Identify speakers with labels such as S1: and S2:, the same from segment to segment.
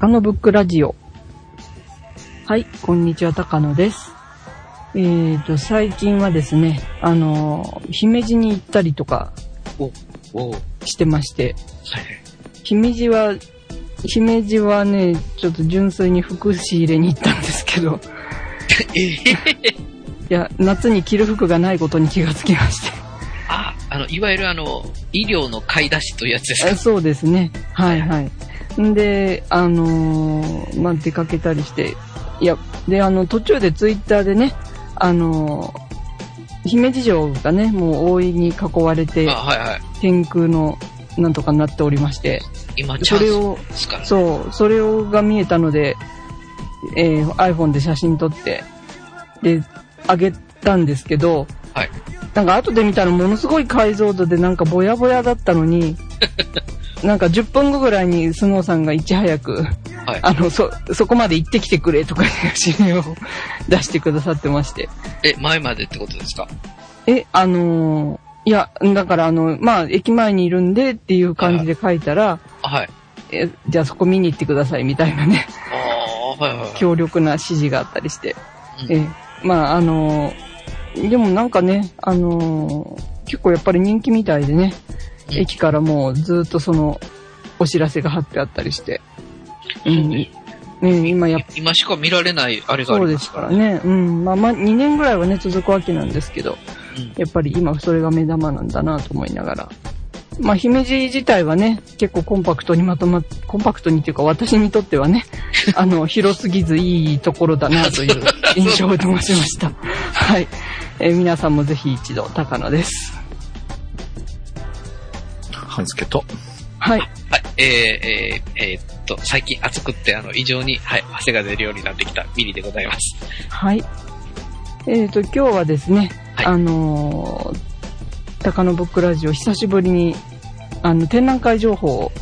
S1: 高野ブックラジオ。はい、こんにちは、高野です。えーと、最近はですね、あの、姫路に行ったりとか。してまして、姫路は、姫路はね、ちょっと純粋に服仕入れに行ったんですけど、
S2: え
S1: いや、夏に着る服がないことに気がつきまして。
S2: あ、あの、いわゆるあの、医療の買い出しというやつですか？
S1: あそうですね。はいはい。んで、あのーまあ、出かけたりして、いや、で、あの、途中でツイッターでね、あのー姫路城がね、もう大いに囲われて
S2: あ、、はいはい。
S1: 天空のなんとかになっておりまして、
S2: 今、
S1: それを。そう、それをが見えたので、えー iPhone で写真撮って、で、あげたんですけど、
S2: はい。
S1: なんか後で見たらものすごい解像度でなんかぼやぼやだったのに、なんか10分後ぐらいにスノーさんがいち早く、
S2: はい。
S1: あの、そ、そこまで行ってきてくれとかいう指令を 出してくださってまして。
S2: え、前までってことですか？
S1: え、あのーいや、だからあの、まあ、駅前にいるんでっていう感じで書いたら、
S2: あはい。
S1: え、じゃあそこ見に行ってくださいみたいなね、
S2: ああ、はいはいはい。
S1: 強力な指示があったりして。
S2: うん
S1: え、まあ、あのーでもなんかね、あのー結構やっぱり人気みたいでね、
S2: うん
S1: 駅からもうずっとその、お知らせが貼ってあったりして。うん。ね、今やっ
S2: 今しか見られないあれがあ
S1: そうで
S2: りますすから
S1: ね。うん。まあまあ、2年ぐらいはね、続くわけなんですけど、
S2: うん
S1: やっぱり今それが目玉なんだなと思いながら。まあ、姫路自体はね、結構コンパクトにまとまっ、コンパクトにっていうか私にとってはね、あの、広すぎずいいところだなという印象を 持ちました。はい。えー皆さんもぜひ一度、高野です。
S3: 半助と。
S1: はい。
S2: はい。えー、えー、えーっと、最近暑くって、あの、異常に、はい、汗が出るようになってきたミリでございます。
S1: はい。えっ、と、今日はですね、
S2: はい
S1: あのー高野ブックラジオ久しぶりに、あの、展覧会情報を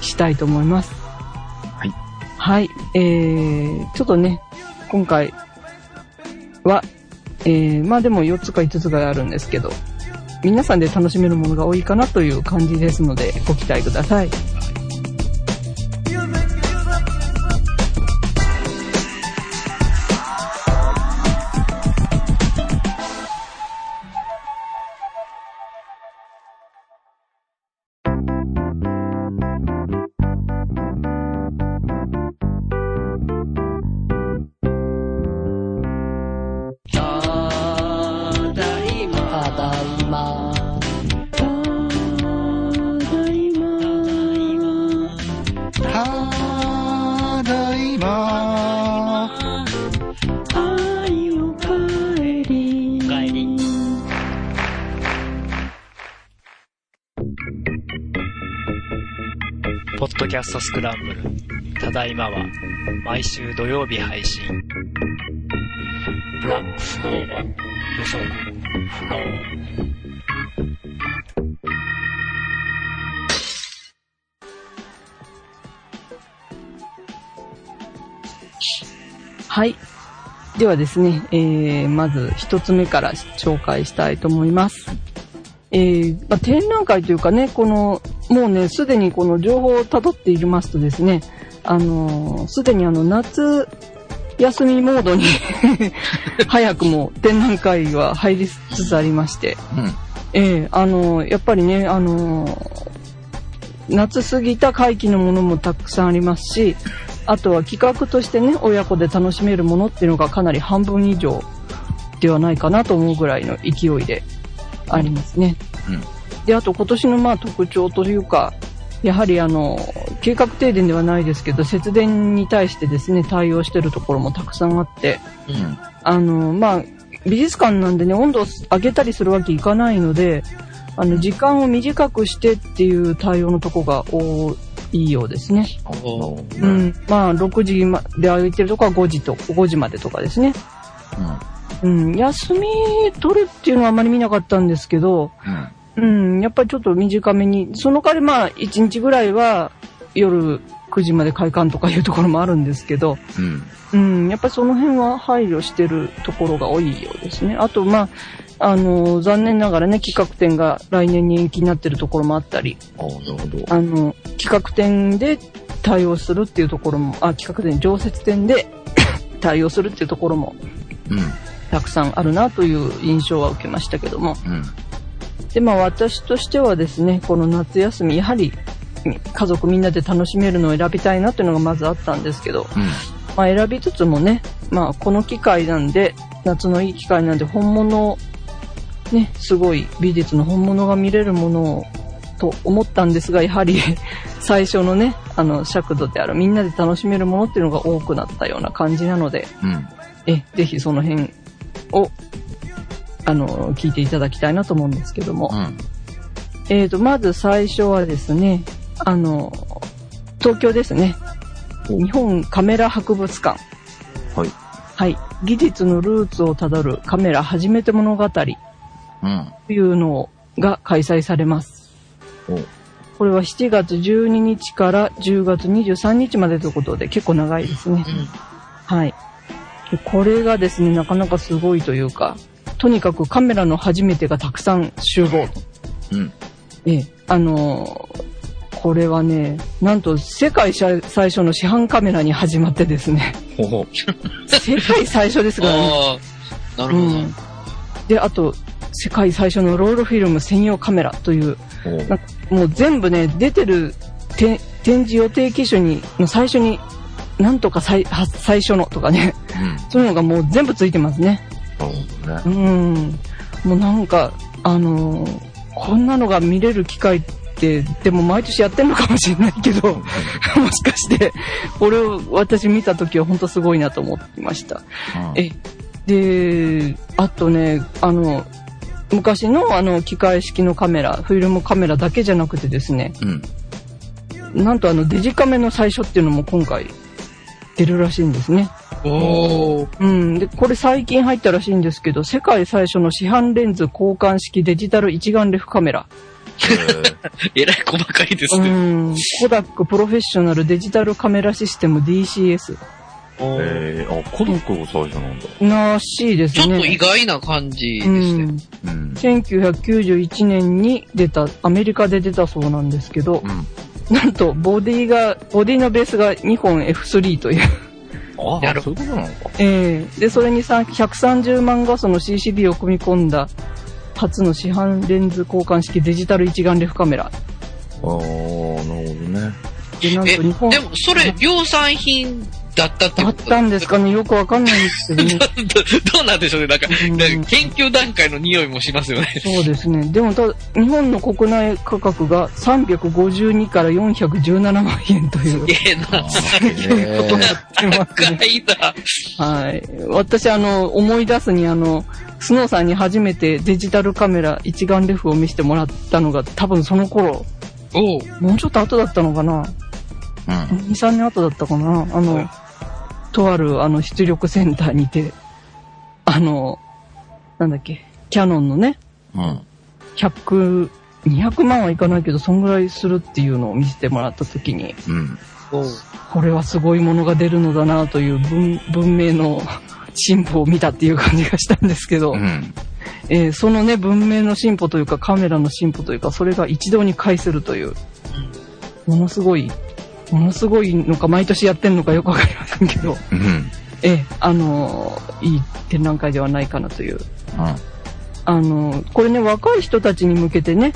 S1: したいと思います。
S3: はい。
S1: はい。えー、ちょっとね、今回は、えー、まあでも4つか5つがあるんですけど、皆さんで楽しめるものが多いかなという感じですので、ご期待ください。
S4: ストスクランブル。ただいまは、毎週土曜日配信。ブラックスノーマン、予測、不能。
S1: はい。ではですね、えー、まず一つ目から紹介したいと思います。えー、まあ、展覧会というかね、この、もうね、すでにこの情報を辿っていますとですね、あのーすでにあの、夏休みモードに 早くも展覧会は入りつつありまして、
S3: うん。
S1: ええあのやっぱりね、あの夏過ぎた会期のものもたくさんありますし、あとは企画としてね、親子で楽しめるものっていうのがかなり半分以上ではないかなと思うぐらいの勢いでありますね。
S3: うん
S1: で、あと今年のまあ特徴というか、やはりあの、計画停電ではないですけど、節電に対してですね、対応してるところもたくさんあって、
S2: うん。
S1: あの、まあ、美術館なんでね、温度を上げたりするわけいかないので、あの、時間を短くしてっていう対応のとこが多いようですね。うん。まあ、6時まで空いてるとこは5時と、5時までとかですね。うん。休み取るっていうのはあまり見なかったんですけど、うん、やっぱりちょっと短めに、その代わりまあ、1日ぐらいは夜9時まで開館とかいうところもあるんですけど、
S3: うん。
S1: うん、やっぱりその辺は配慮してるところが多いようですね。あと、まあ、あの、残念ながらね、企画展が来年に延期になってるところもあったり、
S3: ああ、なるほど。
S1: あの、企画展で対応するっていうところも、あ、企画で常設展で 対応するっていうところも
S3: うん。
S1: たくさんあるなという印象は受けましたけども。
S3: うん。
S1: で、まあ私としてはですね、この夏休み、やはり家族みんなで楽しめるのを選びたいなというのがまずあったんですけど、
S3: うん。
S1: まあ選びつつもね、まあこの機会なんで、夏のいい機会なんで本物を、ね、すごい美術の本物が見れるものを、と思ったんですが、やはり 最初のね、あの尺度であるみんなで楽しめるものっていうのが多くなったような感じなので、
S3: うん。
S1: え、ぜひその辺を、あの、聞いていただきたいなと思うんですけども。
S3: うん。
S1: えーと、まず最初はですね、あの、東京ですね。
S3: お
S1: 日本カメラ博物館。
S3: はい。
S1: はい。技術のルーツをたどるカメラ初めて物語と
S3: うん。
S1: いうのが開催されます。
S3: お
S1: これは7月12日から10月23日までということで結構長いですね。はい。でこれがですね、なかなかすごいというか、とにかくカメラの初めてがたくさん集合と。
S3: うん。
S1: ええ、あのーこれはね、なんと世界最最初の市販カメラに始まってですね、
S3: ほほ。
S1: 世界最初ですからね。
S2: なるほど。
S1: うん。で、あと、世界最初のロールフィルム専用カメラという、もう全部ね、出てるて展示予定機種に、の最初に、なんとか最は最初のとかね、
S3: うん。
S1: そういうのがもう全部ついてますね。
S3: なるほどね
S1: う。ん。もうなんか、あのーこんなのが見れる機会って、でも毎年やってんのかもしれないけど、もしかして、これを私見た時は本当すごいなと思ってました。
S3: うん
S1: え、で、あとね、あの、昔のあの機械式のカメラ、フィルムカメラだけじゃなくてですね、
S3: うん。
S1: なんとあのデジカメの最初っていうのも今回出るらしいんですね。
S2: おー。
S1: うん。で、これ最近入ったらしいんですけど、世界最初の市販レンズ交換式デジタル一眼レフカメラ。
S2: えらい細かいです
S1: う
S2: ね。
S1: ん。コダックプロフェッショナルデジタルカメラシステム DCS
S3: えー、あ、コドックが最初なんだ。
S1: らしいです
S2: ちょっ
S1: ね。
S2: と意外な感じです
S1: う
S2: ね。
S1: ん。
S3: うん。
S1: 1991年に出た、アメリカで出たそうなんですけど
S3: う、ん。
S1: なんと、ボディが、ボディのベースがニコン F3 という。
S3: ああ、
S2: やる
S3: そういうことなのか。
S1: ええで、それにさ130万画素の CCD を組み込んだ、初の市販レンズ交換式デジタル一眼レフカメラ。
S3: ああ、なるほどね。
S1: で、なん
S2: え、
S1: と日本、
S2: でもそれ量産品だったって
S1: あったんですかね？よくわかんないんですけどね。
S2: どどうなんでしょうねなんか、
S1: うん
S2: なんか研究段階の匂いもしますよね。
S1: そうですね。でもただ、日本の国内価格が352から417万円という
S2: ええな。
S1: ことになってますね。
S2: 高いな。
S1: はい。私、あの、思い出すに、あの、スノーさんに初めてデジタルカメラ一眼レフを見せてもらったのが多分その頃、
S2: おう
S1: もうちょっと後だったのかな
S3: うん。
S1: 2、3年後だったかなあの、
S2: はい
S1: とある、あの、出力センターにて、あの、なんだっけ、キャノンのね、
S3: うん。
S1: 100、200万はいかないけど、そんぐらいするっていうのを見せてもらった時に、
S3: うん。
S1: これはすごいものが出るのだなという文文明の進歩を見たっていう感じがしたんですけど、
S3: うん。
S1: えーそのね、文明の進歩というかカメラの進歩というか、それが一堂に会するという、ものすごい、ものすごいのか毎年やってんのかよくわかりませんけど、
S3: うん。
S1: えーあのーいい展覧会ではないかなという。あのーこれね、若い人たちに向けてね、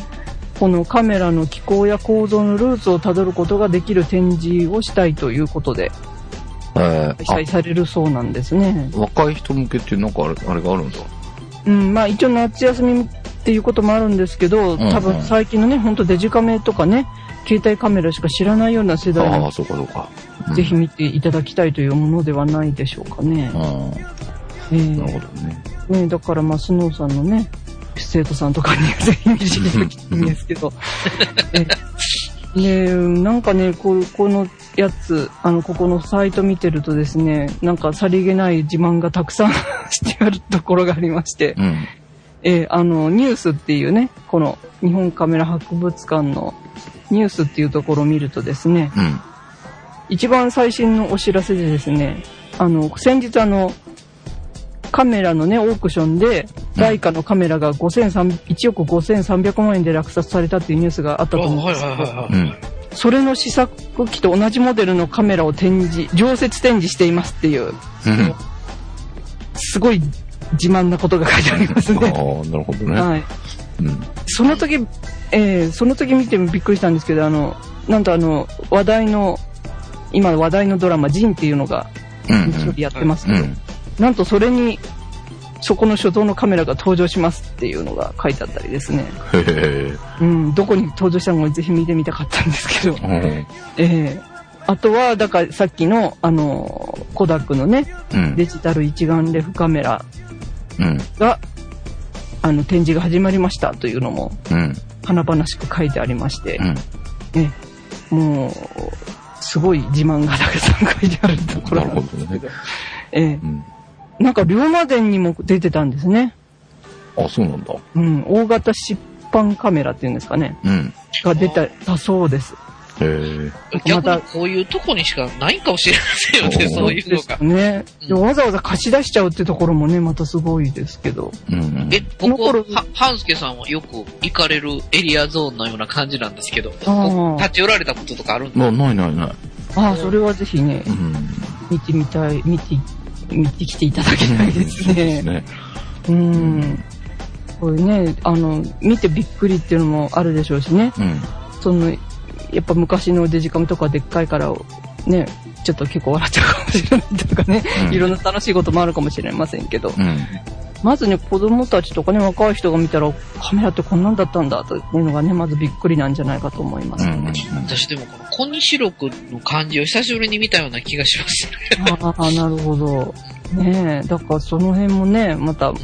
S1: このカメラの機構や構造のルーツをたどることができる展示をしたいということで
S3: えー、
S1: 開催されるそうなんですね。
S3: あ、若い人向けってなんかあれ、あれがあるんだ。
S1: うん、まあ一応夏休みっていうこともあるんですけど、多分最近のね、ほんとデジカメとかね、携帯カメラしか知らないような世代に
S3: ああ、そうかそうか。うん
S1: ぜひ見ていただきたいというものではないでしょうかね。
S3: う
S1: え
S3: ん。なる
S1: ー
S3: ほどね。
S1: ねだからまあ、スノーさんのね、生徒さんとかには ぜひ見ていただきたいんですけど。えで、なんかね、こうこのやつ、あの、ここのサイト見てるとですね、なんかさりげない自慢がたくさん してあるところがありまして、
S3: うん。
S1: えーあの、ニュースっていうね、この日本カメラ博物館のニュースっていうところを見るとですね、
S3: うん。
S1: 一番最新のお知らせでですね、あの、先日あの、カメラのね、オークションで、ライカのカメラが5300 1億5300万円で落札されたっていうニュースがあったと思うんですけど、
S2: はいはいはいはい。
S3: うん。
S1: それの試作機と同じモデルのカメラを展示、常設展示していますっていう、
S3: うん。
S1: すごい自慢なことが書いてあります
S3: ああ、
S1: ね。
S3: なるほどね。
S1: はい。
S3: うん。
S1: その時、えーその時見てびっくりしたんですけど、あの、なんとあの、話題の、今話題のドラマ、ジンっていうのが、
S3: うん。
S1: 日曜日やってますけど、
S3: うん。
S1: なんとそれに、そこの所蔵のカメラが登場しますっていうのが書いてあったりですね。
S3: へえ。
S1: うん、どこに登場したのかぜひ見てみたかったんですけど。
S3: うん。
S1: ええあとは、だからさっきの、あの、コダックのね、
S3: うん。
S1: デジタル一眼レフカメラ
S3: うん。
S1: が、あの、展示が始まりましたというのも、
S3: うん。
S1: 華々しく書いてありまして
S3: う、ん。
S1: ええもう、すごい自慢がたくさん書いてあるところ
S3: な
S1: んです
S3: ほどね。
S1: ええ
S3: うん。
S1: なんか、龍馬伝にも出てたんですね。
S3: あ、そうなんだ。
S1: うん、大型疾患カメラっていうんですかね。
S3: うん。
S1: が出た、だそうです。
S3: へえ。
S2: 逆にこういうとこにしかないかもしれませんよね、
S3: そ
S2: そういうのが。
S1: ね。
S2: うん
S1: でわざわざ貸し出しちゃうってところもね、またすごいですけど。
S3: うん。
S2: え、
S1: こ
S2: ここ、は、半助さんはよく行かれるエリアゾーンのような感じなんですけど、立ち寄られたこととかあるんです
S3: まあ、ないないない。
S1: ああ、それはぜひね
S3: う、ん。
S1: 見てみたい、見て、見てきていただきたいですね。
S3: ね。
S1: うん。これね、あの、見てびっくりっていうのもあるでしょうしね。
S3: うん。
S1: その、やっぱ昔のデジカメとかでっかいから、ね、ちょっと結構笑っちゃうかもしれないとかね、
S3: うん
S1: いろんな楽しいこともあるかもしれませんけど、
S3: うん。
S1: まずね、子供たちとかね、若い人が見たら、カメラってこんなんだったんだというのがね、まずびっくりなんじゃないかと思います。
S3: うん。
S2: 私でもこの、コニシロクの感じを久しぶりに見たような気がしますね。
S1: ああ、なるほど。ねえ、だからその辺もね、また、む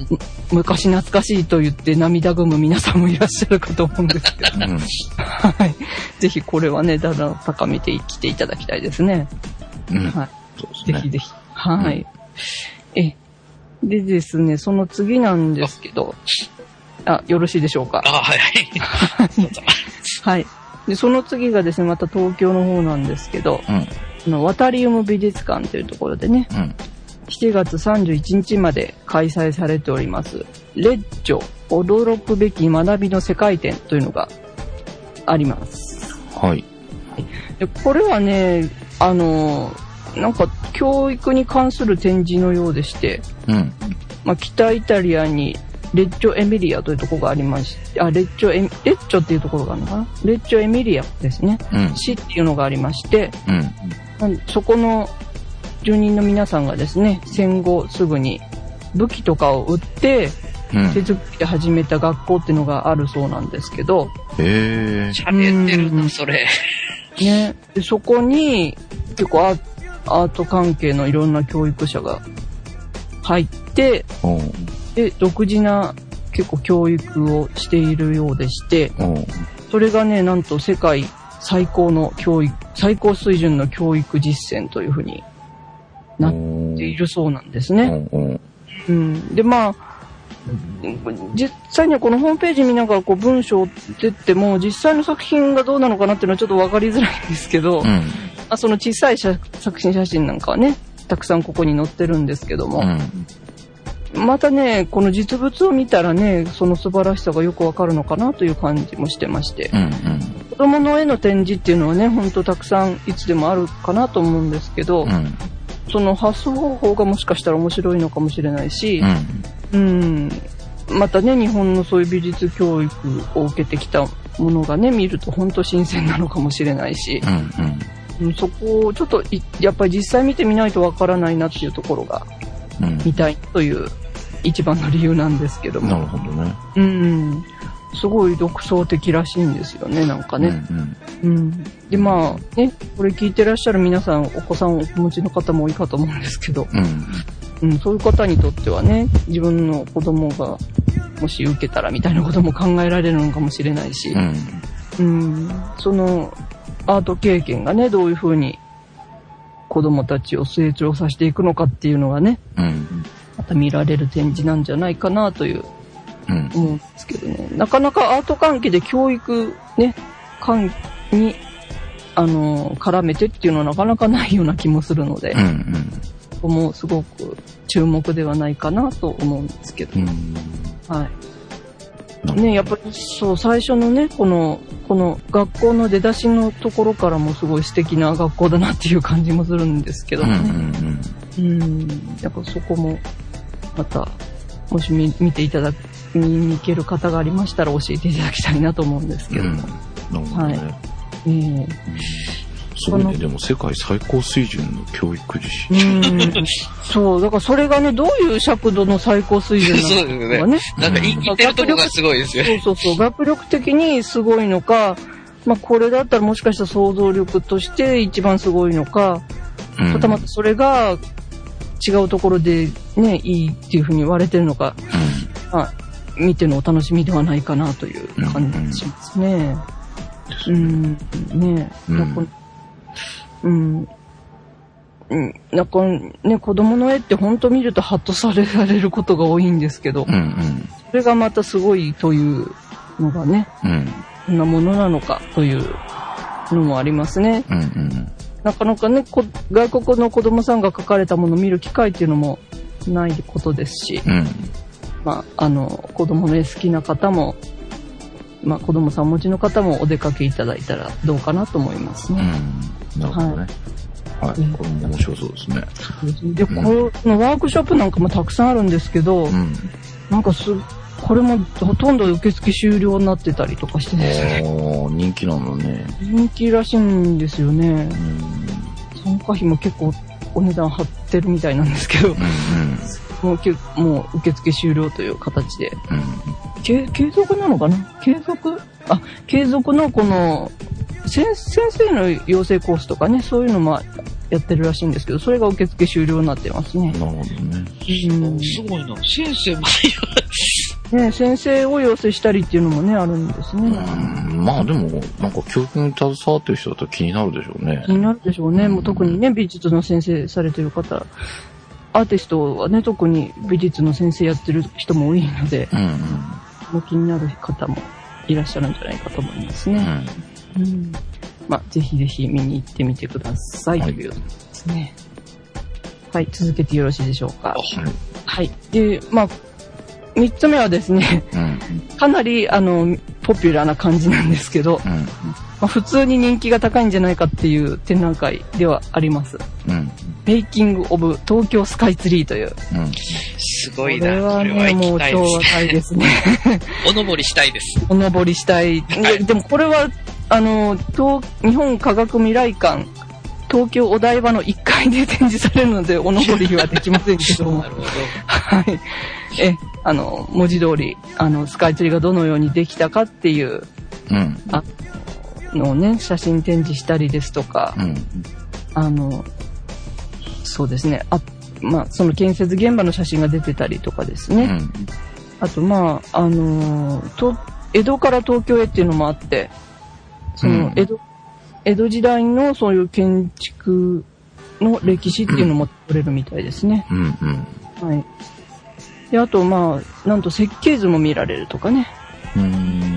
S1: 昔懐かしいと言って涙ぐむ皆さんもいらっしゃるかと思うんですけど、
S3: うん。
S1: はい。ぜひこれはね、だだ高めてきていただきたいですね。
S3: うん。
S1: はい。
S3: ね。
S1: ぜひぜひ。はい。え、でですね、その次なんですけど、あ、よろしいでしょうか？
S2: あ、はいはい。
S1: で、その次がですね、また東京の方なんですけど、
S3: うん。
S1: あの、ワタリウム美術館というところでね、
S3: うん。
S1: 7月31日まで開催されております、レッジョ驚くべき学びの世界展というのがあります。
S3: はい。
S1: でこれはね、あの、なんか教育に関する展示のようでして、
S3: うん。
S1: まあ、北イタリアにレッジョエミリアというところがありまして、あ、レッジョエミ、レッジョっていうところがあるのかな？レッジョエミリアですね。
S3: うん。
S1: 市っていうのがありまして、
S3: うん
S1: そこの住人の皆さんがですね、戦後すぐに武器とかを売って
S3: うん。
S1: 手作りで始めた学校っていうのがあるそうなんですけど、
S3: へえ。
S2: 喋ってるな、
S1: うん
S2: それ。
S1: ね、でそこに結構アーアート関係のいろんな教育者が入って、
S3: うん。
S1: で、独自な結構教育をしているようでして、
S3: うん。
S1: それがね、なんと世界最高の教育、最高水準の教育実践というふうになっているそうなんですね。
S3: うん。うん。
S1: うん。で、まあ、実際にはこのホームページ見ながらこう文章を出ても、実際の作品がどうなのかなっていうのはちょっとわかりづらいんですけど、
S3: うん。
S1: あその小さい写作品写真なんかはね、たくさんここに載ってるんですけども、
S3: うん。
S1: またね、この実物を見たらね、その素晴らしさがよくわかるのかなという感じもしてまして、
S3: うん。
S1: 子供の絵の展示っていうのはね、ほんとたくさんいつでもあるかなと思うんですけど、
S3: うん。
S1: その発想方法がもしかしたら面白いのかもしれないし
S3: う、ん。
S1: うん、またね、日本のそういう美術教育を受けてきたものがね、見ると本当新鮮なのかもしれないし、
S3: うん。
S1: うんそこをちょっといやっぱり実際見てみないとわからないなっていうところが
S3: うん。
S1: 見たいという一番の理由なんですけども。
S3: なるほどね。
S1: うん。すごい独創的らしいんですよね、なんかね。
S3: うん。
S1: うん。で、まあ、ね、これ聞いてらっしゃる皆さん、お子さんをお持ちの方も多いかと思うんですけど、
S3: うん。
S1: うん、そういう方にとってはね、自分の子供がもし受けたらみたいなことも考えられるのかもしれないし
S3: う、ん。
S1: うん、そのアート経験がね、どういうふうに子供たちを成長させていくのかっていうのがね、
S3: うん。
S1: また見られる展示なんじゃないかなという
S3: うん。
S1: 思うんですけどね。なかなかアート関係で教育ね、関に、あの、絡めてっていうのはなかなかないような気もするので、
S3: うん。
S1: ここもすごく注目ではないかなと思うんですけど
S3: う、ん。
S1: はい。ね、やっぱりそう、最初のね、このこの学校の出だしのところからもすごい素敵な学校だなっていう感じもするんですけど
S3: うんう
S1: ね。
S3: ん
S1: うん。やっぱそこも、また、もし見見ていただ、見に行ける方がありましたら教えていただきたいなと思うんですけ
S3: うん。
S1: ど
S3: うん。
S1: も。
S3: なるほどね。
S1: ええ
S3: すごいね。でも世界最高水準の教育実
S1: う
S3: 施。
S1: ん。そう、だからそれがね、どういう尺度の最高水準なのか がね。
S2: なんか言ってるとこがすごいですよね。
S1: そうそうそう、学力的にすごいのか、まあこれだったらもしかしたら想像力として一番すごいのか、
S3: うん
S1: はたまたそれが違うところでね、いいっていうふうに言われてるのか、まあ、見てのお楽しみではないかなという感じしますね。うん、ね
S3: うん。
S1: なん。か、うん。うん、なん。かね、子供の絵って本当見るとハッとされられることが多いんですけど、
S3: うんうん。
S1: それがまたすごいというのがね、
S3: うん。
S1: どんなものなのかというのもありますね。
S3: うんうん。
S1: なかなかね、こ外国の子供さんが描かれたものを見る機会っていうのもないことですし、
S3: うん。
S1: まあ、あの、子供の絵好きな方も、まあ、子供さんお持ちの方もお出かけいただいたらどうかなと思いますね。
S3: うんなるほどね。はい。
S1: うん
S3: これも面白そうですね。
S1: で、このワークショップなんかもたくさんあるんですけど、
S3: うん。
S1: なんかす、これもほとんど受付終了になってたりとかしてですね、
S3: 人気なんだね。
S1: 人気らしいんですよね
S3: う。ん。
S1: 参加費も結構お値段張ってるみたいなんですけど、
S3: うん
S1: もうけもう受付終了という形で。
S3: うん。
S1: 継継続なのかな？継続？あ、継続のこの、先先生の養成コースとかね、そういうのもやってるらしいんですけど、それが受付終了になってますね
S3: な。るほどね。
S1: うん
S2: すごいな。先生も
S1: ね先生を養成したりっていうのもね、あるんですね。
S3: うんまあでも、なんか教育に携わってる人だと気になるでしょうね
S1: 気。になるでしょうね。もう特にね、美術の先生されてる方、アーティストはね、特に美術の先生やってる人も多いので、
S3: うん
S1: 気になる方もいらっしゃるんじゃないかと思います
S3: うん。う
S1: ね。
S3: ん。
S1: うん。まあ、ぜひぜひ見に行ってみてください。
S3: はい
S1: ということですね。はい、続けてよろしいでしょうか。
S3: はい。
S1: はい。で、まあ、三つ目はですね、
S3: うん。
S1: かなり、あの、ポピュラーな感じなんですけど、
S3: うん。
S1: まあ、普通に人気が高いんじゃないかっていう展覧会ではあります。
S3: うん。
S1: メイキング・オブ・東京スカイツリーという。
S3: うん。
S1: こ
S2: すごいな。
S1: れはね、
S2: これは行
S1: もう超
S2: きたいです。
S1: 若いですね。
S2: お登りしたいです。
S1: お登りしたい。ででもこれは、あの、東、日本科学未来館、東京お台場の1階で展示されるので、お登りはできませんけども
S2: な。るほど。
S1: はい。え、あの、文字通り、あの、スカイツリーがどのようにできたかっていう
S3: うん。
S1: のをね、写真展示したりですとか、
S3: うん。
S1: あの、そうですね。あ、まあ、その建設現場の写真が出てたりとかですね。
S3: うん。
S1: あと、まあ、あのーと、江戸から東京へっていうのもあって、その
S3: うん、
S1: 江戸、江戸時代のそういう建築の歴史っていうのも取れるみたいですね。
S3: うん。うん。
S1: はい。で、あと、まあ、なんと設計図も見られるとかね。
S3: うん。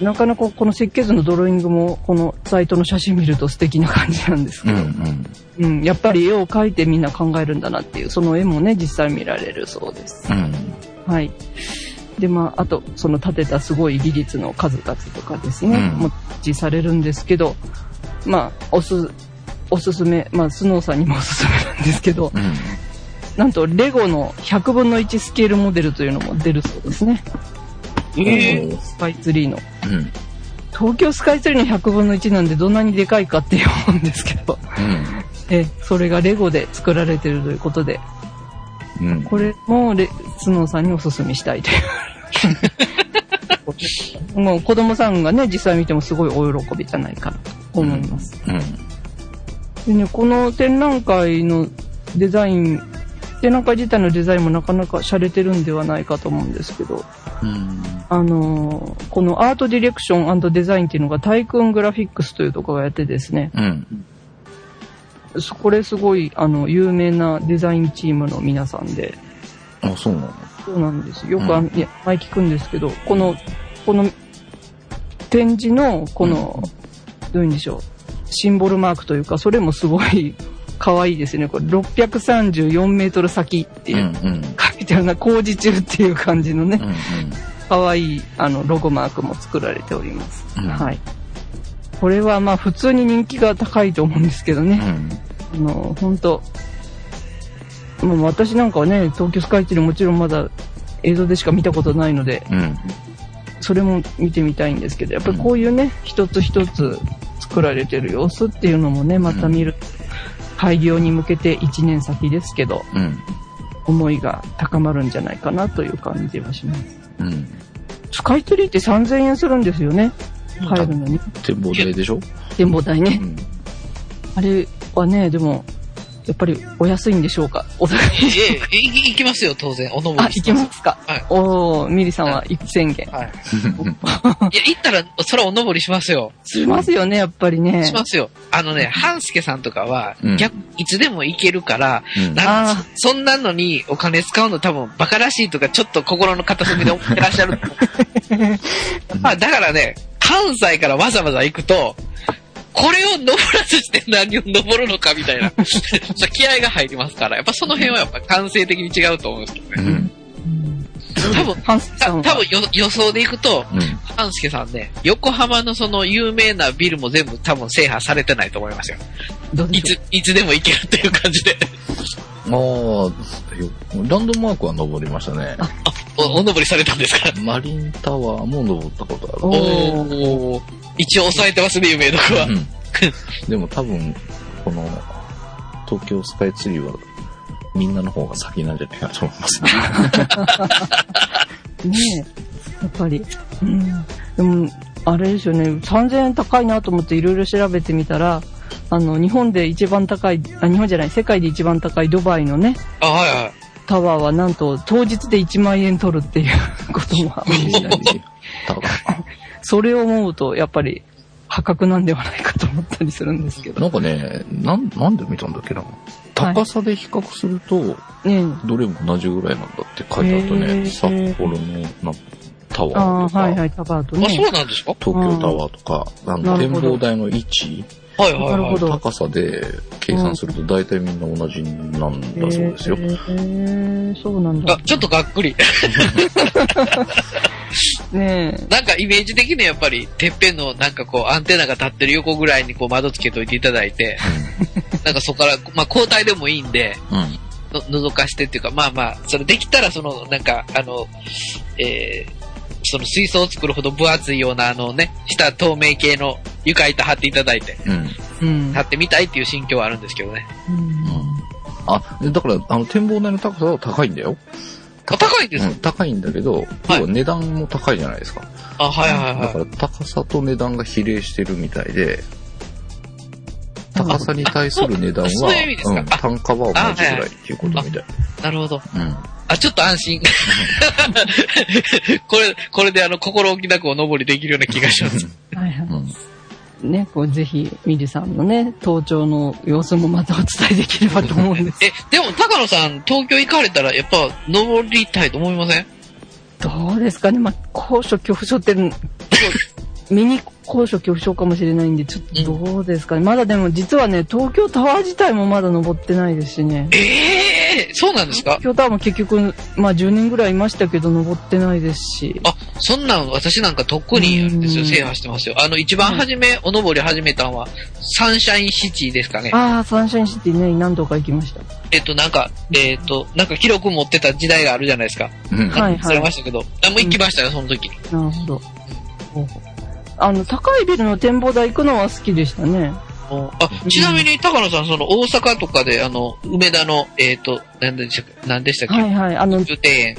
S1: なかなかこの設計図のドローイングも、このサイトの写真見ると素敵な感じなんですけど、
S3: うん。
S1: うん、やっぱり絵を描いてみんな考えるんだなっていう、その絵もね、実際見られるそうです。
S3: うん。
S1: はい。で、まあ、あと、その建てたすごい技術の数々とかですね、
S3: うん
S1: も示されるんですけど、まあ、おす、おすすめ、まあ、スノーさんにもおすすめなんですけど、
S3: うん。
S1: なんと、レゴの100分の1スケールモデルというのも出るそうですね。
S2: ええ
S1: スカイツリーの。
S3: うん。
S1: 東京スカイツリーの100分の1なんでどんなにでかいかって思うんですけど、え、それがレゴで作られてるということで、
S3: うん。うん。
S1: これもレスノーさんにおすすめしたいという。もう子供さんがね、実際見てもすごいお喜びじゃないかなと思います。
S3: うん。
S1: でね、この展覧会のデザイン、展覧会自体のデザインもなかなか洒落てるんではないかと思うんですけど、
S3: うん。
S1: あのーこのアートディレクションデザインっていうのがタイクーングラフィックスというところがやってですね、
S3: うん。
S1: そこれすごい、あの、有名なデザインチームの皆さんで、
S3: あ、そうなの？
S1: そうなんです。よくあの、
S3: うん。
S1: いや、前聞くんですけど、この、この展示の、この、どういうんでしょう、シンボルマークというか、それもすごい可愛いですね。これ634メートル先って
S3: うん。
S1: いうう、
S3: ん。
S1: 書いてあるな、工事中っていう感じのね
S3: う、ん。
S1: 可愛いあのロゴマークも作られております。
S3: うん
S1: はい。これはまあ普通に人気が高いと思うんですけどね。
S3: うん。
S1: あの、本当もう私なんかはね、東京スカイツリーもちろんまだ映像でしか見たことないので、
S3: うん。
S1: それも見てみたいんですけど、やっぱりこういうね、一つ一つ作られてる様子っていうのもね、また見る。開業に向けて1年先ですけど、
S3: うん。
S1: 思いが高まるんじゃないかなという感じはします。
S3: うん。
S1: スカイツリーって3000円するんですよね。帰るのに。
S3: 展望台でしょ？
S1: 展望台ね
S3: う。ん。
S1: あれはね、でも、やっぱりお安いんでしょうか？お互い。
S2: ええ、い行きますよ、当然。おのぼ
S1: あ、
S2: りし
S1: 行きますか？
S2: はい
S1: おー、ミリさんは行く宣言。
S2: はい。いや、行ったら、それはおのぼりしますよ。
S1: しますよね、やっぱりね。
S2: しますよ。あのね、半助さんとかは
S3: うん、
S2: 逆、いつでも行けるから、
S3: うん
S2: なんそんなのにお金使うの多分バカらしいとかちょっと心の片隅で思ってらっしゃる。まあだからね、関西からわざわざ行くと、これを登らずして何を登るのかみたいな、気合が入りますから、やっぱその辺はやっぱ感性的に違うと思うんですけどね。
S3: うん。
S1: うん
S2: 多分、多分よ予想で行くと、
S3: うん。
S2: 半助さんね、横浜のその有名なビルも全部多分制覇されてないと思いますよ。いつ、いつでも行けるっていう感じで。
S3: ああ、よランドマークは登りましたね。
S2: お、お登りされたんですか？
S3: マリンタワーも登ったことある。
S1: お
S2: おー。一応抑えてますね、有名どこは。
S3: うん。でも多分、この、東京スカイツリーは、みんなの方が先なんじゃないかと思いますね。
S1: う ねえ、やっぱり。うん。でも、あれですよね、3000円高いなと思っていろいろ調べてみたら、あの、日本で一番高い、あ、日本じゃない、世界で一番高いドバイのね、
S2: あ、はいはい。
S1: タワーはなんと当日で1万円取るっていうこともあるみたいで
S3: ただ、
S1: それを思うと、やっぱり破格なんではないかと思ったりするんですけど。
S3: なんかね、なん、なんで見たんだっけな。高さで比較すると、
S1: ね
S3: どれも同じぐらいなんだって書いてあった
S1: へ
S3: ね。
S1: ー
S3: 札幌のなタ
S1: あ
S3: ワーとか、
S1: あ、はいはい、タワーと
S2: あ、
S1: ね。
S2: そうなんですか？
S3: 東京タワーとか、あの展
S1: なるほど
S3: 望台の位置、
S2: はいはいはい。
S1: なるほど
S3: 高さで計算すると大体みんな同じなんだそうですよ。
S1: へえそうなんだ
S2: あ。、ちょっとがっくり。なんかイメージ的にやっぱり、てっぺんのなんかこう、アンテナが立ってる横ぐらいにこう窓つけといていただいて、なんかそこから、まあ交代でもいいんで、
S3: うん。うん。
S2: の覗かしてっていうか、まあまあ、それできたらその、なんか、あの、えー、その水槽を作るほど分厚いようなあのね、下透明系の床板貼っていただいて、
S3: うん。
S1: うん。
S2: 貼ってみたいっていう心境はあるんですけどね。
S1: うん
S3: あ、だから、あの、展望台の高さは高いんだよ。
S2: あ、高いんです
S3: うん、高いんだけど、要は値段も高いじゃないですか。
S2: あ、はいはい
S3: だか
S2: はい。
S3: ら高さと値段が比例してるみたいで、高さに対する値段は、
S2: そういう意味ですか
S3: ん、単価は同じぐらいっていうことみたい。
S2: なるほど。
S3: うん。
S2: あ、ちょっと安心。これ、これであの、心置きなくお登りできるような気がします。
S1: はいは
S3: うん。
S1: い。ね、こうぜひ、ミリさんのね、登頂の様子もまたお伝えできればと思うんです。
S2: え、でも高野さん、東京行かれたら、やっぱ、登りたいと思いません？
S1: どうですかね、まあ、高所恐怖症って、ミニ高所恐怖症かもしれないんで、ちょっとどうですかね。まだでも実はね、東京タワー自体もまだ登ってないですしね。
S2: ええそうなんですか？
S1: 東京タワーも結局、まあ10年ぐらいいましたけど、登ってないですし。
S2: あ、そんなん私なんかとっくにですよ、
S1: うん
S2: 制覇してますよ。あの、一番初め、お登り始めたのは、サンシャインシティですかね。
S1: ああ、サンシャインシティね、何度か行きました？
S2: えっと、なんか、えっと、なんか記録持ってた時代があるじゃないですか。
S3: うん。
S1: はい
S2: 忘れましたけど。あ、もう行きましたよ、その時に。
S1: なるほど。あの、高いビルの展望台行くのは好きでしたね。
S2: あ、ちなみに高野さん、その大阪とかで、あの、梅田の、えっ、と、何でしたっけ、何でしたっけ、
S1: はいはい。あの、
S2: 中庭園。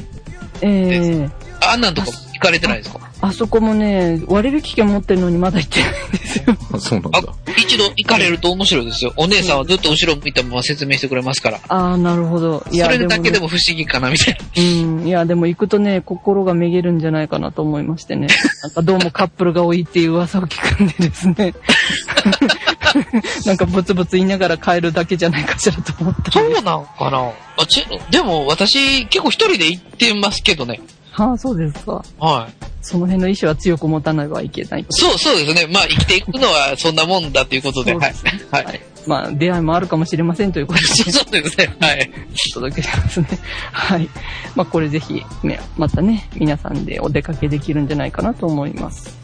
S1: ええ
S2: ああんなんとか行かれてないですか？
S1: あそこもね、割引券持ってるのにまだ行ってないんですよ。
S3: あそうなん
S2: あ
S3: だ。、
S2: 一度行かれると面白いですよ。お姉さんはずっと後ろ向いたまま説明してくれますから。
S1: ああ、なるほど。い
S2: それだけで
S1: も
S2: も不思議かな、みたいな。
S1: ね。うん。いや、でも行くとね、心がめげるんじゃないかなと思いましてね。なんかどうもカップルが多いっていう噂を聞くんでですね。なんかブツブツ言いながら帰るだけじゃないかしらと思った
S2: そうなんかな？あちでも私、結構一人で行ってますけどね。
S1: はあ、そうですか。
S2: はい。
S1: その辺の意志は強く持たないはいけない。
S2: そう、そうですね。まあ、生きていくのはそんなもんだということで。はい。はい。
S1: はい。まあ、出会いもあるかもしれませんということで、
S2: そうですね。はい。
S1: お届けしますね。はい。まあ、これぜひ、ね、またね、皆さんでお出かけできるんじゃないかなと思います。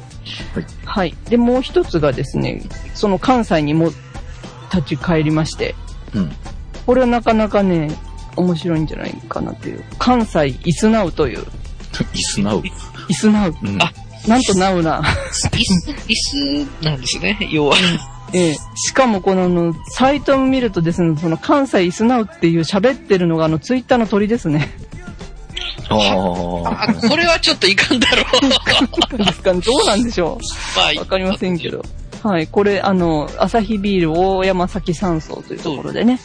S3: はい。
S1: はい。で、もう一つがですね、その関西にも立ち返りまして、
S3: うん。
S1: これはなかなかね、面白いんじゃないかなという。関西イスナウという、
S3: イスナウ。
S1: イスナウ。
S3: うん。
S2: あ
S1: なんとナウな。
S2: 椅子、椅子なんですね、要は。
S1: ええ。しかもこのあの、サイトを見るとですね、その関西イスナウっていう喋ってるのがあの、ツイッターの鳥ですね。
S3: あ
S2: あ
S3: あ。
S2: それはちょっといかんだろう。
S1: ですかね。どうなんでしょ
S2: まあ
S1: うわかりませんけど。はい。これ、あの、アサヒビール大山崎山荘というところでね、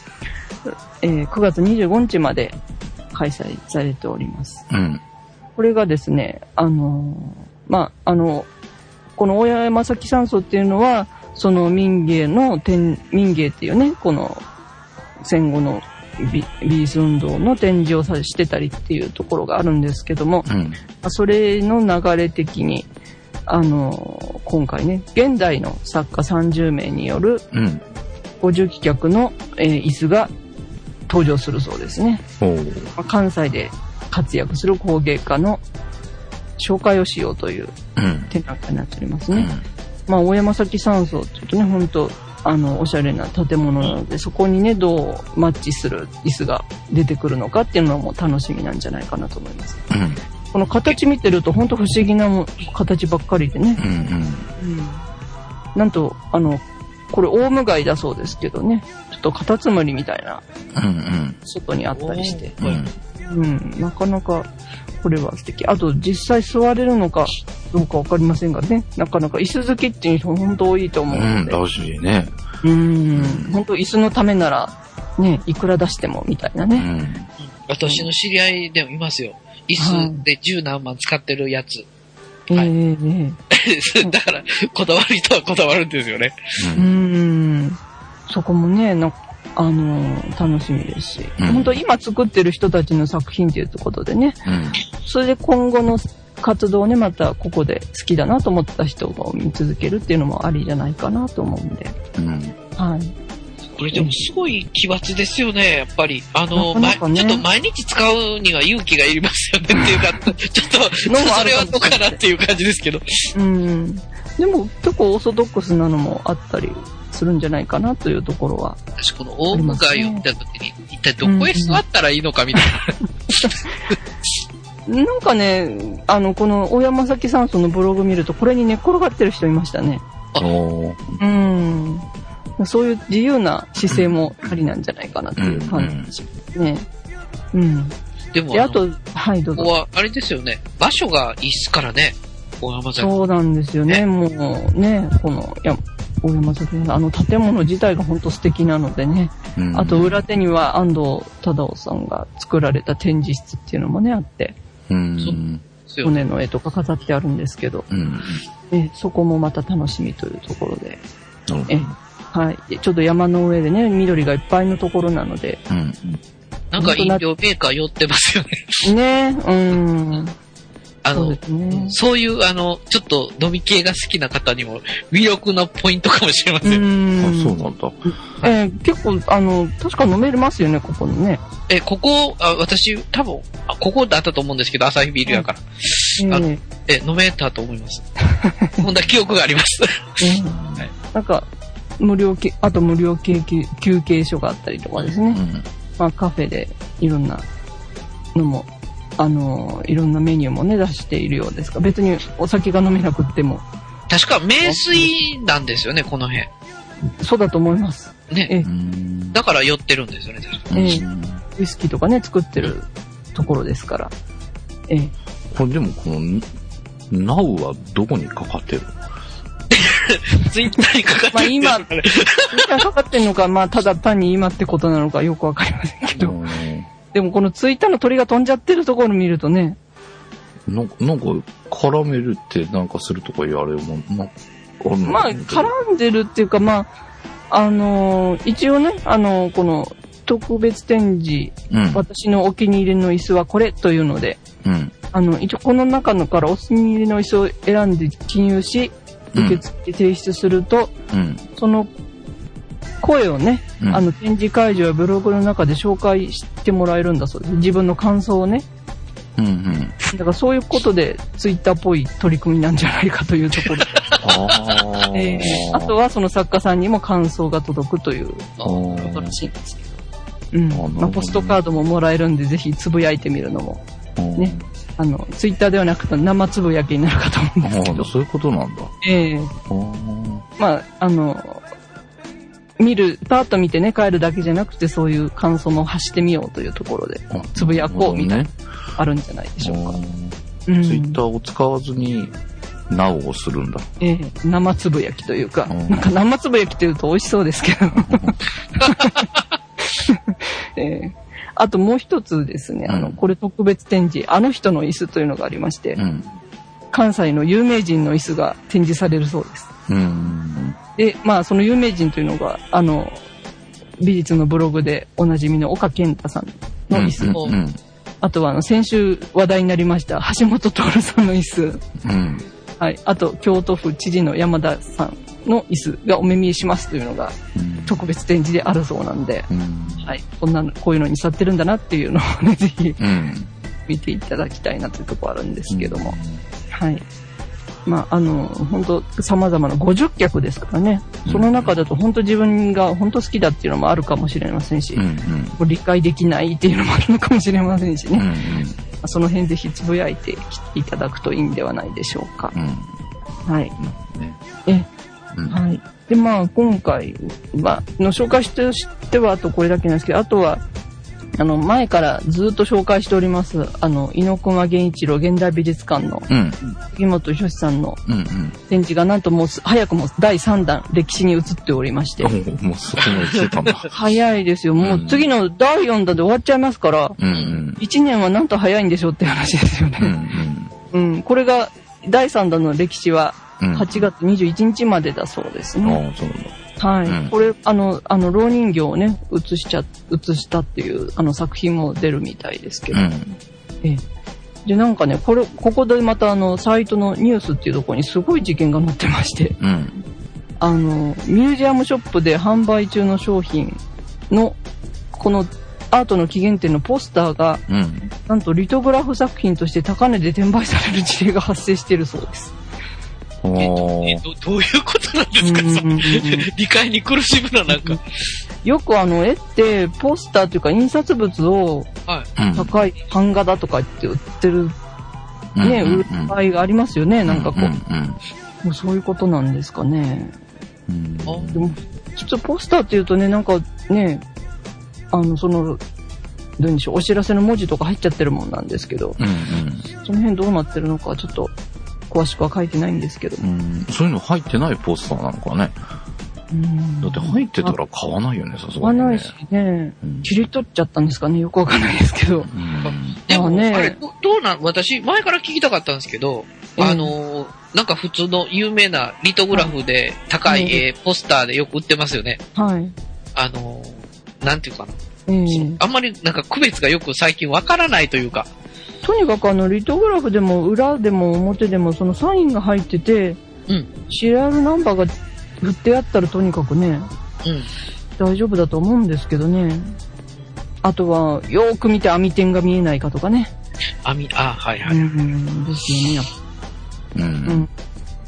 S1: えー9月25日まで開催されております。
S3: うん。
S1: これがですね、あのーまあ、あの、この大山崎山荘っていうのは、その民芸の展、民芸っていうね、この戦後のビビーズ運動の展示をさしてたりっていうところがあるんですけども、
S3: うん。
S1: まあそれの流れ的に、あの、今回ね、現代の作家30名による
S3: うん。
S1: 50機脚の、えー椅子が登場するそうですね。関西で活躍する工芸家の紹介をしようという
S3: うん。
S1: 展覧会になっておりますね。
S3: うん。
S1: まあ、大山崎山荘っていうとね、本当あの、おしゃれな建物なので、そこにね、どうマッチする椅子が出てくるのかっていうのも楽しみなんじゃないかなと思います。
S3: うん。
S1: この形見てると本当不思議なも形ばっかりでね。
S3: うん。
S1: なんと、あの、これオウムガイだそうですけどね。ちょっとカタツムリみたいな
S3: うん。うん。
S1: 外にあったりして。
S3: うん。
S1: うん、なかなかこれは素敵。あと実際座れるのかどうかわかりませんがね。なかなか椅子好きっていう人本当多いと思う
S3: うん。
S1: ので。
S3: らしいね。
S1: うん。本当椅子のためなら、ね、いくら出してもみたいなね。
S3: うん。
S2: 私の知り合いでもいますよ。椅子で十何万使ってるやつ。はい
S1: ええええ
S2: だから、こだわる人はこだわるんですよね。
S1: うーん。そこもね、なあの楽しみですし、
S3: うん
S1: 本当今作ってる人たちの作品っていうことでね、
S3: うん。
S1: それで今後の活動をね、またここで好きだなと思った人を見続けるっていうのもありじゃないかなと思うんで、
S3: うん。
S1: はい。
S2: これでもすごい奇抜ですよね、やっぱり。あの、
S1: なかなかね
S2: まちょっと毎日使うには勇気がいりますよねっていうか、ちょっと、それはどうかなっていう感じですけど。
S1: うん。でも結構オーソドックスなのもあったりするんじゃないかなというところは。
S2: 私このオウムガイを見たときに、一体どこへ座ったらいいのかみたいな。
S1: なんかね、あの、この大山崎山荘のブログ見ると、これに寝っ転がってる人いましたね。
S3: おー
S1: うん。そういう自由な姿勢もありなんじゃないかなっていう感じですね。うん。
S2: でも、
S1: で、
S2: あ
S1: と、はい、どうぞ。
S2: ここは、あれですよね。場所がいいっすからね。大山崎。
S1: そうなんですよね。もうね、この、いや、大山崎のあの建物自体が本当素敵なのでね。
S3: うん
S1: あと、裏手には安藤忠夫さんが作られた展示室っていうのもね、あって、
S3: うん。
S1: 骨の絵とか飾ってあるんですけど、
S3: うん。
S1: ね、そこもまた楽しみというところで、
S3: なるほ
S1: えはい。でちょっと山の上でね、緑がいっぱいのところなので、
S3: ど。うん。
S2: なんか飲料メーカー寄ってますよね。
S1: ね、うん。
S2: あの
S1: そうで、すね。
S2: そういう、あの、ちょっと飲み系が好きな方にも魅力のポイントかもしれませ。
S1: うんん。
S3: あ、そうなんだ。
S1: えー結構、あの、確か飲めますよね、ここにね。
S2: え、ここ、あ私、多分、あここだったと思うんですけど、アサヒビールやから。あの
S1: え
S2: 飲めたと思います。こんな記憶があります。
S1: うんなんか、無料け、あと無料休憩休憩所があったりとかですね。
S3: うん。
S1: まあカフェでいろんなのも、あのいろんなメニューもね、出しているようですが、別にお酒が飲めなくっても、
S2: 確か、名水なんですよね、この辺。
S1: そうだと思います。
S2: ね。
S1: え
S3: うん。
S2: だから寄ってるんですよね、確か
S1: ええウイスキーとかね、作ってるところですから。ええ
S3: これでもこの、ナウはどこにかかってる
S2: ツイッターにかかって
S1: まあ
S2: るんですよね
S1: 今、かかってんのか、まあ、ただ単に今ってことなのかよくわかりませんけど。でもこのツイッターの鳥が飛んじゃってるところ見るとね、
S3: なんか、なんか、絡めるってなんかするとか言われるもん、な、
S1: まあ、絡んでるっていうか、まあ、あのー一応ね、あのーこの、特別展示、
S3: うん。
S1: 私のお気に入りの椅子はこれというので、
S3: うん。
S1: あの、一応この中のからお気に入りの椅子を選んで記入し、
S3: うん
S1: 受付提出すると、
S3: うん。
S1: その声をね、
S3: うん
S1: あの、展示会場やブログの中で紹介してもらえるんだそうです。自分の感想をね。
S3: うんうん。
S1: だからそういうことで、ツイッターっぽい取り組みなんじゃないかというところで。
S3: ああ。
S1: えーあとはその作家さんにも感想が届くということらしいんですけど。うん。
S3: ね
S1: まあ、ポストカードももらえるんで、ぜひつぶやいてみるのも、ね。あの、ツイッターではなくて生つぶやきになるかと思うんですけど。
S3: そういうことなんだ。
S1: ええ
S3: あー
S1: まあ、あの、見る、パーッと見てね、帰るだけじゃなくて、そういう感想も発してみようというところで、
S3: あ
S1: つぶやこうみたいな
S3: ね。
S1: あるんじゃないでしょうか。
S3: ツ
S1: うん
S3: イッターを使わずに、なおをするんだ。
S1: ええ生つぶやきというか、
S3: うん
S1: なんか生つぶやきというと美味しそうですけど。ええあともう一つですね、あの、
S3: うん
S1: これ特別展示、あの人の椅子というのがありまして、
S3: うん。
S1: 関西の有名人の椅子が展示されるそうです。
S3: うん。
S1: で、まあ、その有名人というのが、あの、美術のブログでおなじみの岡健太さんの椅子、
S3: うん。うん。
S1: あとはあの、先週話題になりました橋本徹さんの椅子、
S3: うん。
S1: はい、あと京都府知事の山田さんの椅子がお目見えしますというのが
S3: うん。
S1: 特別展示であるそうなんで、
S3: うん。
S1: はい、こんなの、こういうのに去ってるんだなっていうのをね、ぜひ
S3: うん。
S1: 見ていただきたいなというところあるんですけども、はい。まあ、あの、本当様々な50脚ですからね、その中だと本当自分が本当好きだっていうのもあるかもしれませんし、
S3: うん。うん。
S1: 理解できないっていうのもあるのかもしれませんしね、
S3: うん。
S1: その辺ぜひつぶやいていただくといいんではないでしょうか
S3: う。ん。
S1: はい。
S3: ね。
S1: え、
S3: うん。
S1: はい。で、まあ、今回は、の紹介としては、あとこれだけなんですけど、あとは、あの、前からずっと紹介しております、あの、猪熊源一郎現代美術館の
S3: うん。
S1: 杉本博さんの。展示がなんともうす早くも第3弾歴史に移っておりまして、
S3: もう、そこまで来てたんだ。
S1: 早いですよ。もう次の第4弾で終わっちゃいますから、
S3: うん。うん。
S1: 1年はなんと早いんでしょうって話ですよ
S3: うん。う
S1: ね。
S3: ん。
S1: うん。これが、第3弾の歴史は
S3: うん。
S1: 8月21日までだそうですね。
S3: うなんだ。
S1: はい。
S3: うん
S1: これ、あの、あの、老人形をね、映しちゃ、映したっていう、あの作品も出るみたいですけど。
S3: うん。
S1: ええ。で、なんかね、これ、ここでまたあの、サイトのニュースっていうところにすごい事件が載ってまして、
S3: うん。
S1: あの、ミュージアムショップで販売中の商品の、このアートの起源点のポスターが、
S3: うん。
S1: なんとリトグラフ作品として高値で転売される事例が発生しているそうです。
S3: ああ。
S2: えどどういうことなんですか？
S1: うん
S2: その理解に苦しむな、なんか。
S1: よくあの、絵って、ポスターというか印刷物を。高い版画だとかって売ってるね、
S3: うん
S1: 売る場合がありますよね、なんかこう。
S3: うん。
S1: もうそういうことなんですかね。
S3: うん。
S2: あ
S1: でも、普通ポスターっていうとね、なんかね、あの、その、どうでしょう、お知らせの文字とか入っちゃってるもんなんですけど、
S3: うん。
S1: その辺どうなってるのかちょっと詳しくは書いてないんですけど。
S3: うん。うん。そういうの入ってないポスターなのかね。
S1: うん
S3: だって入ってたら買わないよね、さす
S1: 買
S3: がに、ね。
S1: わないしね、
S3: うん
S1: 切り取っちゃったんですかね、よくわかんないですけど。
S3: うん。
S2: でも、
S1: まあね
S2: あれ、どどうなん、私、前から聞きたかったんですけど、
S1: ええ
S2: あのー、なんか普通の有名なリトグラフで高い絵、ポスターでよく売ってますよね。
S1: はい。
S2: あのー、なんていうかな。
S1: ええ
S2: あんまりなんか区別がよく最近わからないというか。
S1: とにかくあの、リトグラフでも裏でも表でもそのサインが入ってて、
S2: うん。
S1: シリアルナンバーが振ってあったらとにかくね、
S2: うん。
S1: 大丈夫だと思うんですけどね。あとは、よーく見て網点が見えないかとかね。
S2: あみ、あ、はいはい。
S1: うん、ですよね
S3: う。
S1: ぱ。うんん。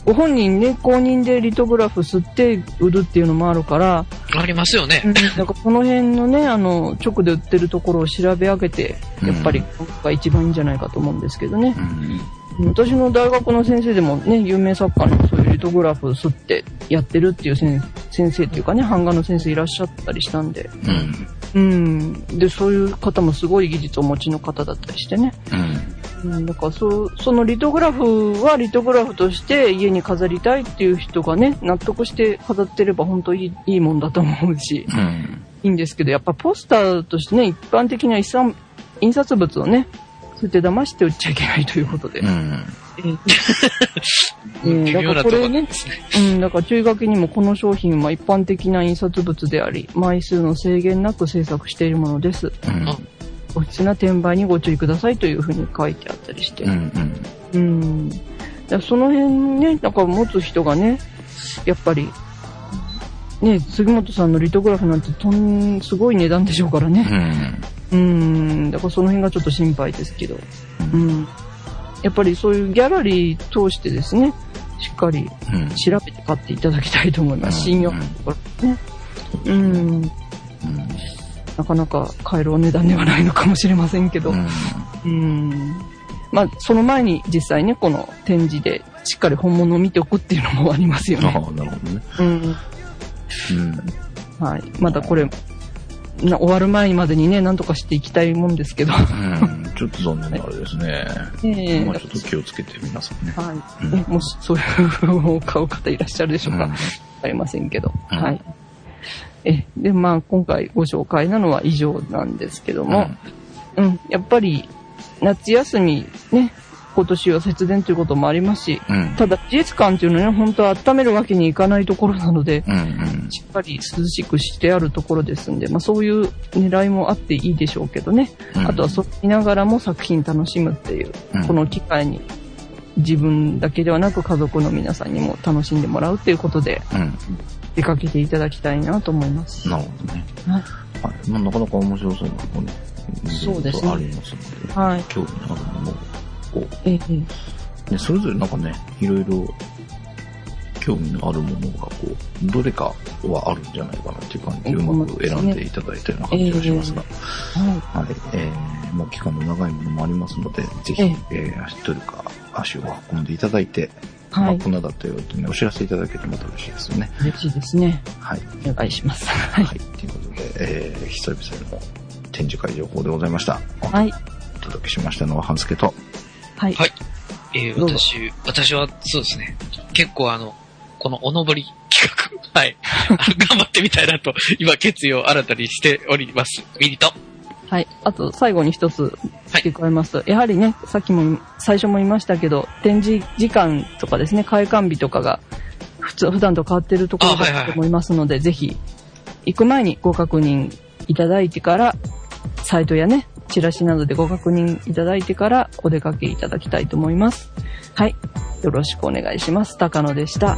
S1: ご本人ね、公認でリトグラフ吸って売るっていうのもあるから、
S2: ありますよね。
S1: うん、なんかこの辺のね、あの、直で売ってるところを調べ上げて、やっぱり、ここが一番いいんじゃないかと思うんですけどね。
S3: うん。
S1: 私の大学の先生でもね、有名作家のそういうリトグラフ吸ってやってるっていう先先生っていうかね、版画の先生いらっしゃったりしたんで、
S3: うん。
S1: うん。で、そういう方もすごい技術をお持ちの方だったりしてね。
S3: うん。
S1: うん、だからそ、そのリトグラフはリトグラフとして家に飾りたいっていう人がね、納得して飾ってれば本当いいいいもんだと思うし、
S3: うん。
S1: いいんですけど、やっぱポスターとしてね、一般的な一産印刷物をね、そうやって騙して売っちゃいけないということで。
S3: うん。
S1: うん
S2: 微妙なところですね。
S1: うん、だから注意書きにもこの商品は一般的な印刷物であり、枚数の制限なく制作しているものです。
S3: うん。
S1: お質な転売にご注意くださいというふうに書いてあったりして。
S3: うん。
S1: うん。だからその辺ね、なんか持つ人がね、やっぱり、ね、杉本さんのリトグラフなんてとん、すごい値段でしょうから
S3: う
S1: ね。
S3: ん。
S1: うん、だからその辺がちょっと心配ですけど。うん。やっぱりそういうギャラリー通してですね、しっかり
S3: うん。
S1: 調べて買っていただきたいと思います。
S3: うん
S1: 信用のところね。うん。なかなか買えるお値段ではないのかもしれませんけど。
S3: うん。
S1: うん。まあ、その前に実際ね、この展示でしっかり本物を見ておくっていうのもありますよ
S3: ああ、
S1: ね。
S3: なるほどね。
S1: うん。
S3: うん。
S1: はい。またこれ、な終わる前までにね、なんとかしていきたいもんですけど。
S3: うん。ちょっと残念なあれですね。
S1: ええ
S3: まあちょっと気をつけて皆さんね。
S1: はい。
S3: うん
S1: ね、もしそういう 風を買う方いらっしゃるでしょうか。
S3: うん
S1: わかりませんけど。
S3: うん
S1: はい。え、で、まあ、今回ご紹介なのは以上なんですけども、うん、やっぱり、夏休みね、今年は節電ということもありますし、
S3: うん。
S1: ただ、美術館っていうのはね、本当は温めるわけにいかないところなので、
S3: うん。うん。
S1: しっかり涼しくしてあるところですんで、まあそういう狙いもあっていいでしょうけどね。
S3: うん
S1: あとはそれ見ながらも作品楽しむっていう、
S3: うん
S1: この機会に自分だけではなく家族の皆さんにも楽しんでもらうっていうことで
S3: うん。
S1: 出かけていただきたいなと思います。
S3: なるほどね。
S1: はい。
S3: はい。まあ、なかなか面白そうなのね。
S1: そうですね
S3: ありますので、
S1: はい。
S3: 興味のあるものを、こ
S1: ええ
S3: う、ね、それぞれなんかね、いろいろ、興味のあるものが、こう、どれかはあるんじゃないかなっていう感じで、うまく選んでいただいたような感じがしますが、
S1: は
S3: はい。えー、もう期間の長いものもありますので、ぜひ、
S1: え
S3: えー、足というか、足を運んでいただいて、
S1: い。はい。
S3: まあ、こんなだったよってね、お知らせいただけるとまた嬉しいですよね。
S1: 嬉しいですね。
S3: はい。
S1: お願いします。はい。
S3: はい。ということで、えー、久々の展示会情報でございました。
S1: はい。
S3: お届けしましたのは、半助と。
S1: はい。
S2: はいえー、私、私はそうですね。結構あの、このおのぼり企画、はい。頑張ってみたいなと、今決意を新たにしております。ミリと。
S1: はい。あと、最後に一つ付け加えますと、やはりね、さっきも、最初も言いましたけど、展示時間とかですね、開館日とかが、普通、普段と変わってるところだと思いますので、ぜひ、行く前にご確認いただいてから、サイトやね、チラシなどでご確認いただいてから、お出かけいただきたいと思います。はい。よろしくお願いします。高野でした。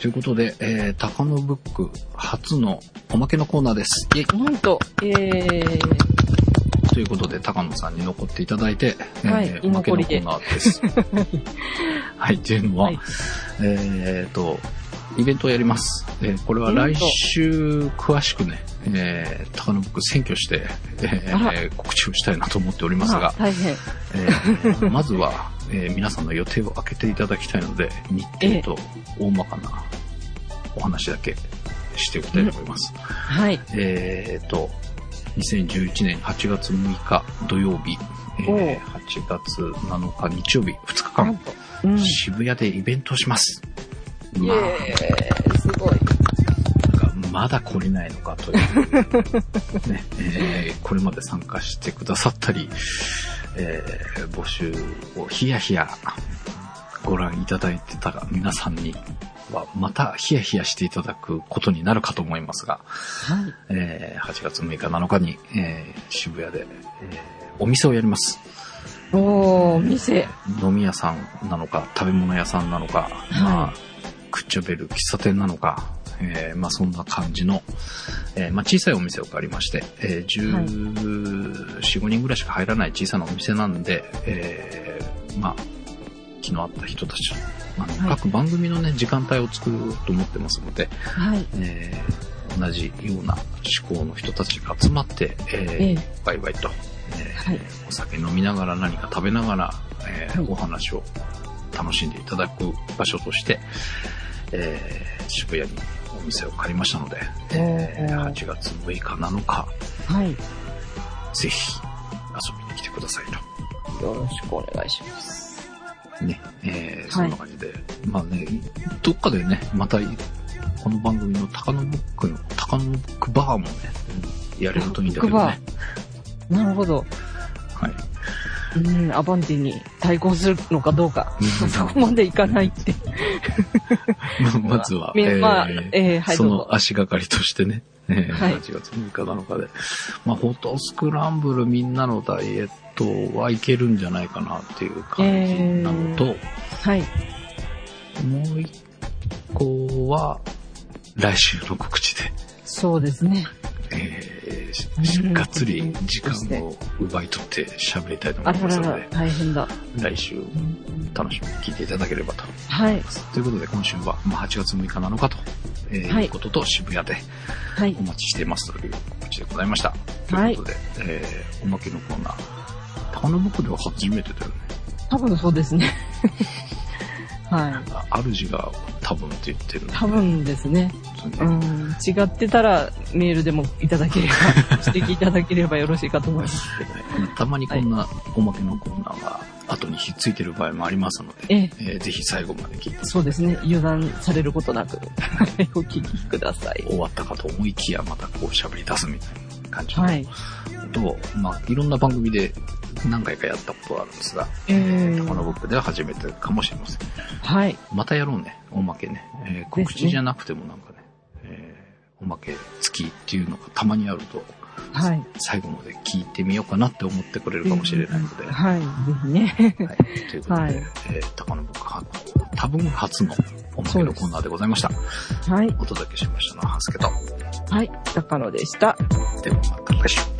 S3: ということで、えー、高野ブック初のおまけのコーナーです。イェイ
S1: なんと、えー、
S3: ということで、高野さんに残っていただいて、
S1: はい
S3: えー、おまけのコーナーです。はい。っていうのは、
S1: はい
S3: えっ、と、イベントをやります。えーこれは来週、詳しくね、えー、高野ブック選挙して、えー、告知をしたいなと思っておりますが、
S1: 大変。
S3: えーまずは、えー皆さんの予定を開けていただきたいので、日程と大まかなお話だけしておきたいと思います。
S1: はい。
S3: えっ、と、2011年8月6日土曜日、えー
S1: おう
S3: 8月7日日曜日2日間。
S1: うん。
S3: 渋谷でイベントをします。
S1: イ
S3: まあ、
S1: すごい。
S3: まだ来れないのかという、ねえーこれまで参加してくださったり、えー募集をヒヤヒヤご覧いただいてた皆さんには、またヒヤヒヤしていただくことになるかと思いますが、
S1: はい。
S3: えー8月6日7日に、えー渋谷で、えーお店をやります。
S1: おー、店。
S3: 飲み屋さんなのか、食べ物屋さんなのか、まあ、クッチョベル喫茶店なのか、えーまあそんな感じの、えーまあ小さいお店を借りまして、えー
S1: はい
S3: 14、5人ぐらいしか入らない小さなお店なんで、えーまあ、気の合った人たち、あの
S1: はい
S3: 各番組のね、時間帯を作ろうと思ってますので、
S1: はい。
S3: えー同じような思考の人たちが集まって、えー
S1: ええ
S3: ワイワイと、えー
S1: はい。
S3: お酒飲みながら何か食べながら、えー
S1: はい
S3: お話を楽しんでいただく場所として、えー渋谷にお店を借りましたので、えー
S1: おー
S3: 8月6日7日、
S1: はい。
S3: ぜひ遊びに来てください
S1: よろしくお願いします。
S3: と。ね、えーそんな感じで、まあね、どっかでね、また、この番組の高野ブックの、高野ブックバーもね、やれるといいんだけどね。
S1: なるほど。
S3: はい。
S1: うん、アバンティに対抗するのかどうか。そこまでいかないって。
S3: ままずは、
S1: みまあ、えー、はい、
S3: そ。の足がかりとしてね、えー
S1: はい
S3: 8月6日7日で。まあ、フォトスクランブルみんなのダイエットはいけるんじゃないかなっていう感じなのと、
S1: はい。
S3: もう一個は、来週の告知で、
S1: そうですね。
S3: えーし
S1: うん
S3: がっつり時間を奪い取って喋りたいと思いますので、、
S1: 大変だ。
S3: 来週楽しみに聞いていただければと
S1: はい。
S3: ということで、今週は、まあ、8月6日7日と、えー
S1: はい
S3: いうことと、渋谷でお。待ちしていますという告知でございました。
S1: はい
S3: ということで、えー、おまけのコーナー。高野僕では初めてだよね。
S1: 多分そうですね。はい。
S3: あ主が多分って言ってるの
S1: 多分ですね。
S3: ね
S1: うん。違ってたらメールでもいただければ、指摘いただければよろしいかと思います。
S3: たまにこんなおまけのコーナーが後にひっついてる場合もありますので、
S1: ええ、
S3: えーぜひ最後まで聞いて
S1: そうですね。油断されることなく、はいお聞きください。
S3: 終わったかと思いきやまたこう喋り出すみたいな感じの
S1: はい。
S3: と、まあ、いろんな番組で何回かやったことはあるんですが、
S1: え
S3: 高野
S1: ー、
S3: 僕では初めてかもしれません。
S1: はい。
S3: またやろうね、おまけね。えー告知じゃなくてもなんかね、えーおまけ付きっていうのがたまにあると、
S1: はい。
S3: 最後まで聞いてみようかなって思ってくれるかもしれないので、は
S1: はい。ぜひね。
S3: い。ということで、
S1: はい
S3: えー高野僕は、多分初のおまけのコーナーでございました。
S1: はい。
S3: お届けしましたのは、ハスケと。
S1: はい。高野でした。
S3: ではまた来週。